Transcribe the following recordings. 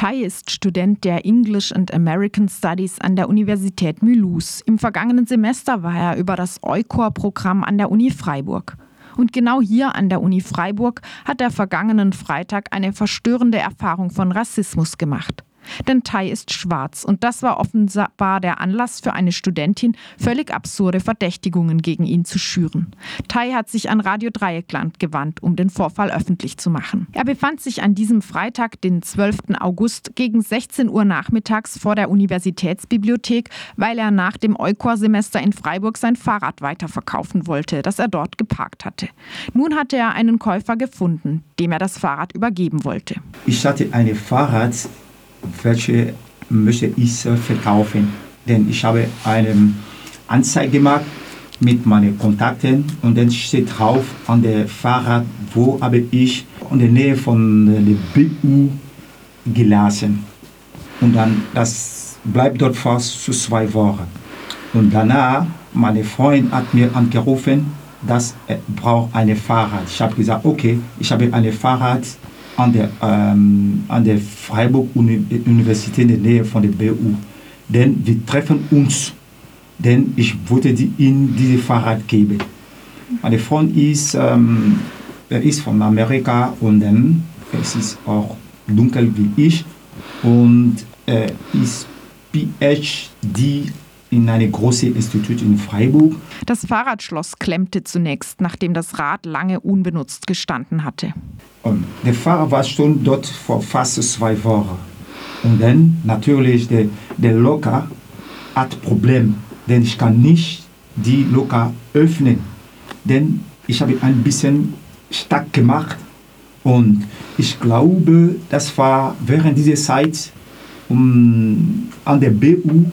Tai ist Student der English and American Studies an der Universität Mulhouse. Im vergangenen Semester war er über das EUCOR-Programm an der Uni Freiburg. Und genau hier an der Uni Freiburg hat er vergangenen Freitag eine verstörende Erfahrung von Rassismus gemacht. Denn Tai ist schwarz und das war offenbar der Anlass für eine Studentin, völlig absurde Verdächtigungen gegen ihn zu schüren. Tai hat sich an Radio Dreieckland gewandt, um den Vorfall öffentlich zu machen. Er befand sich an diesem Freitag, den 12. August, gegen 16 Uhr nachmittags vor der Universitätsbibliothek, weil er nach dem Eukor-Semester in Freiburg sein Fahrrad weiterverkaufen wollte, das er dort geparkt hatte. Nun hatte er einen Käufer gefunden, dem er das Fahrrad übergeben wollte. Ich hatte ein Fahrrad welche möchte ich verkaufen. Denn ich habe eine Anzeige gemacht mit meinen Kontakten und dann steht drauf an der Fahrrad, wo habe ich in der Nähe von der BU gelassen. Und dann, das bleibt dort fast zu zwei Wochen. Und danach, meine Freundin hat mir angerufen, dass er braucht eine Fahrrad. Ich habe gesagt, okay, ich habe eine Fahrrad an der, ähm, an der Freiburg-Universität in der Nähe von der BU. Denn wir treffen uns, denn ich wollte die, ihnen dieses Fahrrad geben. Meine Freund ist, ähm, er ist von Amerika und dann, es ist auch dunkel wie ich und er ist PhD in einem großen Institut in Freiburg. Das Fahrradschloss klemmte zunächst, nachdem das Rad lange unbenutzt gestanden hatte. Und der Fahrer war schon dort vor fast zwei Wochen. Und dann natürlich der, der Locker hat Problem, denn ich kann nicht die Locker öffnen, denn ich habe ein bisschen stark gemacht und ich glaube, das war während dieser Zeit um, an der BU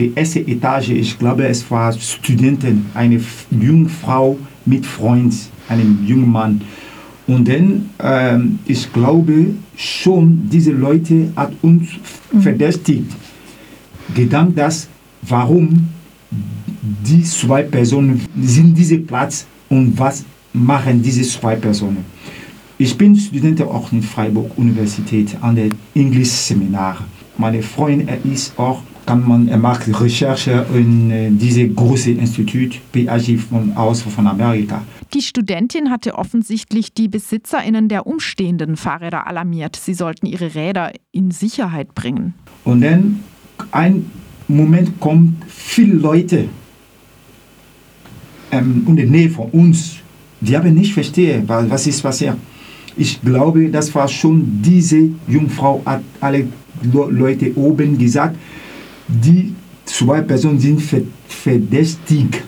die erste Etage, ich glaube, es war Studentin, eine junge Frau mit Freund, einem jungen Mann. Und dann, ähm, ich glaube schon, diese Leute hat uns mhm. verdächtigt, gedacht, dass warum die zwei Personen sind diese Platz und was machen diese zwei Personen. Ich bin Student auch in Freiburg Universität an der Englisch Seminar. Meine Freundin ist auch kann man, er macht Recherche in äh, diesem großen Institut PAG von, aus von Amerika. Die Studentin hatte offensichtlich die BesitzerInnen der umstehenden Fahrräder alarmiert. Sie sollten ihre Räder in Sicherheit bringen. Und dann ein Moment kommt viele Leute ähm, in der Nähe von uns. Die haben nicht verstehen, was ist passiert. Ich glaube, das war schon diese Jungfrau hat alle Leute oben gesagt, die zwei Personen sind verdächtig.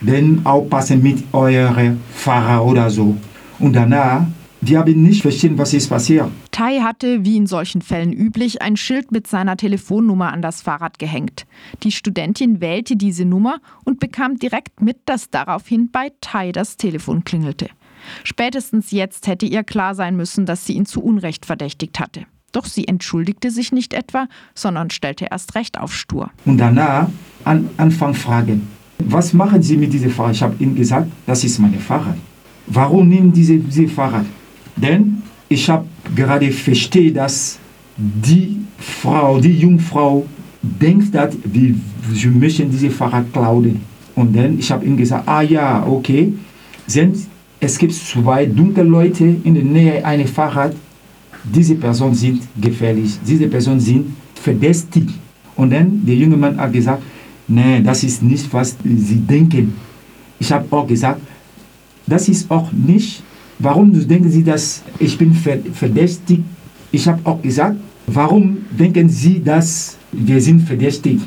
Denn aufpassen mit eurem Fahrer oder so. Und danach, die haben nicht verstanden, was ist passiert. Tai hatte, wie in solchen Fällen üblich, ein Schild mit seiner Telefonnummer an das Fahrrad gehängt. Die Studentin wählte diese Nummer und bekam direkt mit, dass daraufhin bei Tai das Telefon klingelte. Spätestens jetzt hätte ihr klar sein müssen, dass sie ihn zu Unrecht verdächtigt hatte. Doch sie entschuldigte sich nicht etwa, sondern stellte erst recht auf stur. Und danach an, anfangen fragen, was machen Sie mit diesem Fahrrad? Ich habe Ihnen gesagt, das ist mein Fahrrad. Warum nehmen diese, diese Fahrrad? Denn ich habe gerade verstehe, dass die Frau, die Jungfrau denkt, dass wir, wir möchten diese Fahrrad klauen. Und dann ich habe ihm gesagt, ah ja, okay, sind, es gibt zwei dunkle Leute in der Nähe eines Fahrrad diese Personen sind gefährlich, diese Personen sind verdächtig. Und dann der junge Mann hat gesagt, nein, das ist nicht, was sie denken. Ich habe auch gesagt, das ist auch nicht, warum denken Sie, dass ich bin verdächtig? Ich habe auch gesagt, warum denken Sie, dass wir sind verdächtig?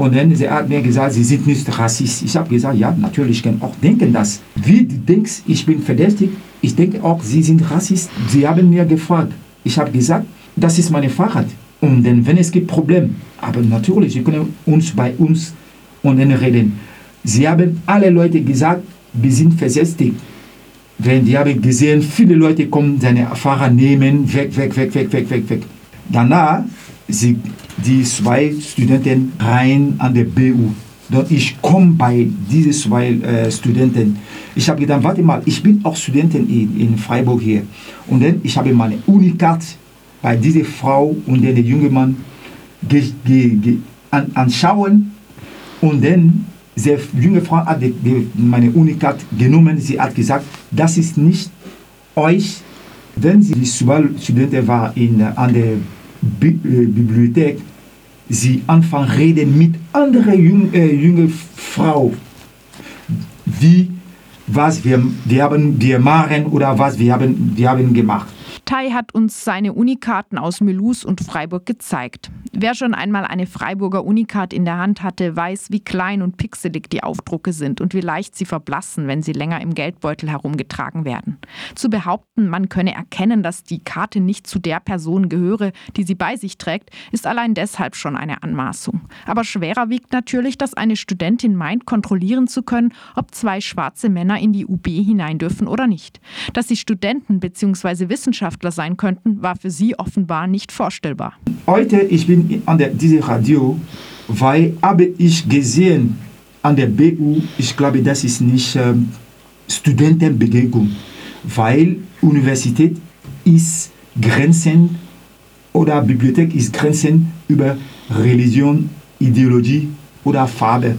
Und dann sie hat mir gesagt, Sie sind nicht Rassist. Ich habe gesagt, ja, natürlich, ich kann auch denken, dass, wie du denkst, ich bin verdächtig, ich denke auch, Sie sind Rassist. Sie haben mir gefragt. Ich habe gesagt, das ist mein Fahrrad. Und dann, wenn es gibt Probleme, aber natürlich, Sie können uns bei uns und dann reden. Sie haben alle Leute gesagt, wir sind versästigt. Wenn die haben gesehen, viele Leute kommen seine Fahrer nehmen, weg, weg, weg, weg, weg, weg, weg. Danach sind die zwei Studenten rein an der BU. Ich komme bei diesen zwei äh, Studenten. Ich habe gedacht, warte mal, ich bin auch Studentin in, in Freiburg hier. Und dann, ich habe meine Unicard bei dieser Frau und der junge Mann ge, ge, ge, an, anschauen und dann die junge Frau hat die, die, meine Unikat genommen, sie hat gesagt, das ist nicht euch, wenn sie Studentin war in, an der Bi äh, Bibliothek, sie anfangen reden mit anderen jungen äh, junge Frau, wie was wir, wir haben wir machen oder was wir haben, wir haben gemacht. Tai hat uns seine Unikarten aus Melus und Freiburg gezeigt. Wer schon einmal eine Freiburger Unikarte in der Hand hatte, weiß, wie klein und pixelig die Aufdrucke sind und wie leicht sie verblassen, wenn sie länger im Geldbeutel herumgetragen werden. Zu behaupten, man könne erkennen, dass die Karte nicht zu der Person gehöre, die sie bei sich trägt, ist allein deshalb schon eine Anmaßung. Aber schwerer wiegt natürlich, dass eine Studentin meint, kontrollieren zu können, ob zwei schwarze Männer in die UB hinein dürfen oder nicht. Dass sie Studenten bzw. Wissenschaftler Wissenschaftler sein könnten, war für sie offenbar nicht vorstellbar. Heute ich bin an der, diesem Radio, weil habe ich gesehen an der BU, ich glaube, das ist nicht ähm, Studentenbewegung, weil Universität ist Grenzen oder Bibliothek ist Grenzen über Religion, Ideologie oder Farbe.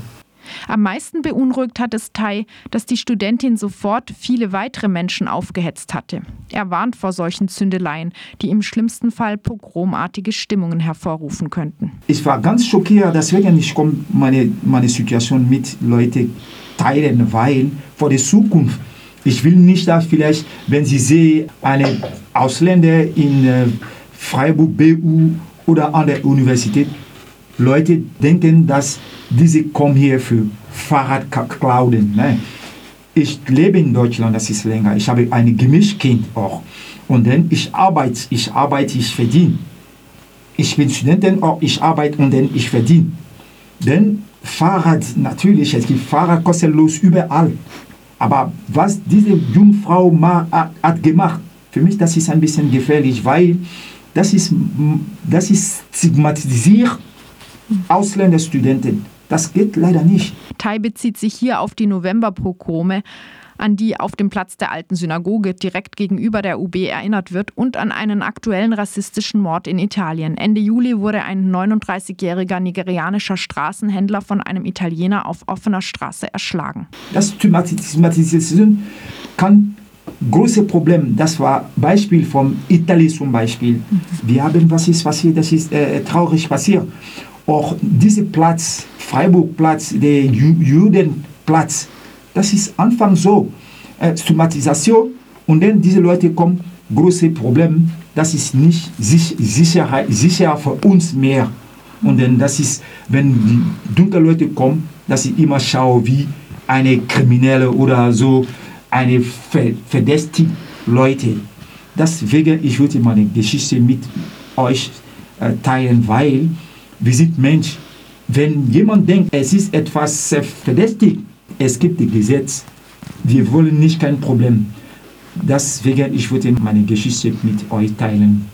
Am meisten beunruhigt hat es Tai, dass die Studentin sofort viele weitere Menschen aufgehetzt hatte. Er warnt vor solchen Zündeleien, die im schlimmsten Fall pogromartige Stimmungen hervorrufen könnten. Ich war ganz schockiert, deswegen ich komme meine, meine Situation mit Leuten teilen, weil vor der Zukunft ich will nicht, dass vielleicht, wenn Sie sehen, eine Ausländer in äh, Freiburg, BU oder an der Universität, Leute denken, dass diese kommen hier für Fahrradklauen. Ne? Ich lebe in Deutschland, das ist länger. Ich habe ein Gemischkind auch. Und dann ich arbeite, ich arbeite, ich verdiene. Ich bin Studentin, auch ich arbeite und dann ich verdiene. Denn Fahrrad, natürlich, es gibt Fahrrad kostenlos überall. Aber was diese Jungfrau hat gemacht, für mich das ist ein bisschen gefährlich, weil das ist, das ist stigmatisiert Ausländerstudenten. Das geht leider nicht. Tai bezieht sich hier auf die Novemberpogrome, an die auf dem Platz der alten Synagoge direkt gegenüber der UB erinnert wird und an einen aktuellen rassistischen Mord in Italien. Ende Juli wurde ein 39-jähriger nigerianischer Straßenhändler von einem Italiener auf offener Straße erschlagen. Das Stigmatisierung kann große Problem. Das war Beispiel von Italien zum Beispiel. Mhm. Wir haben was ist passiert, das ist äh, traurig passiert. Auch dieser Platz, Freiburgplatz, der Judenplatz, das ist Anfang so, äh, Stigmatisation und dann diese Leute kommen, große Probleme, das ist nicht sicher, sicher für uns mehr. Und dann das ist, wenn die dunkle Leute kommen, dass ich immer schaue, wie eine Kriminelle oder so eine verdächtige Leute. Deswegen, ich würde meine Geschichte mit euch äh, teilen, weil wir sind Mensch. Wenn jemand denkt, es ist etwas verdächtig, es gibt Gesetz. Wir wollen nicht kein Problem. Deswegen, ich würde meine Geschichte mit euch teilen.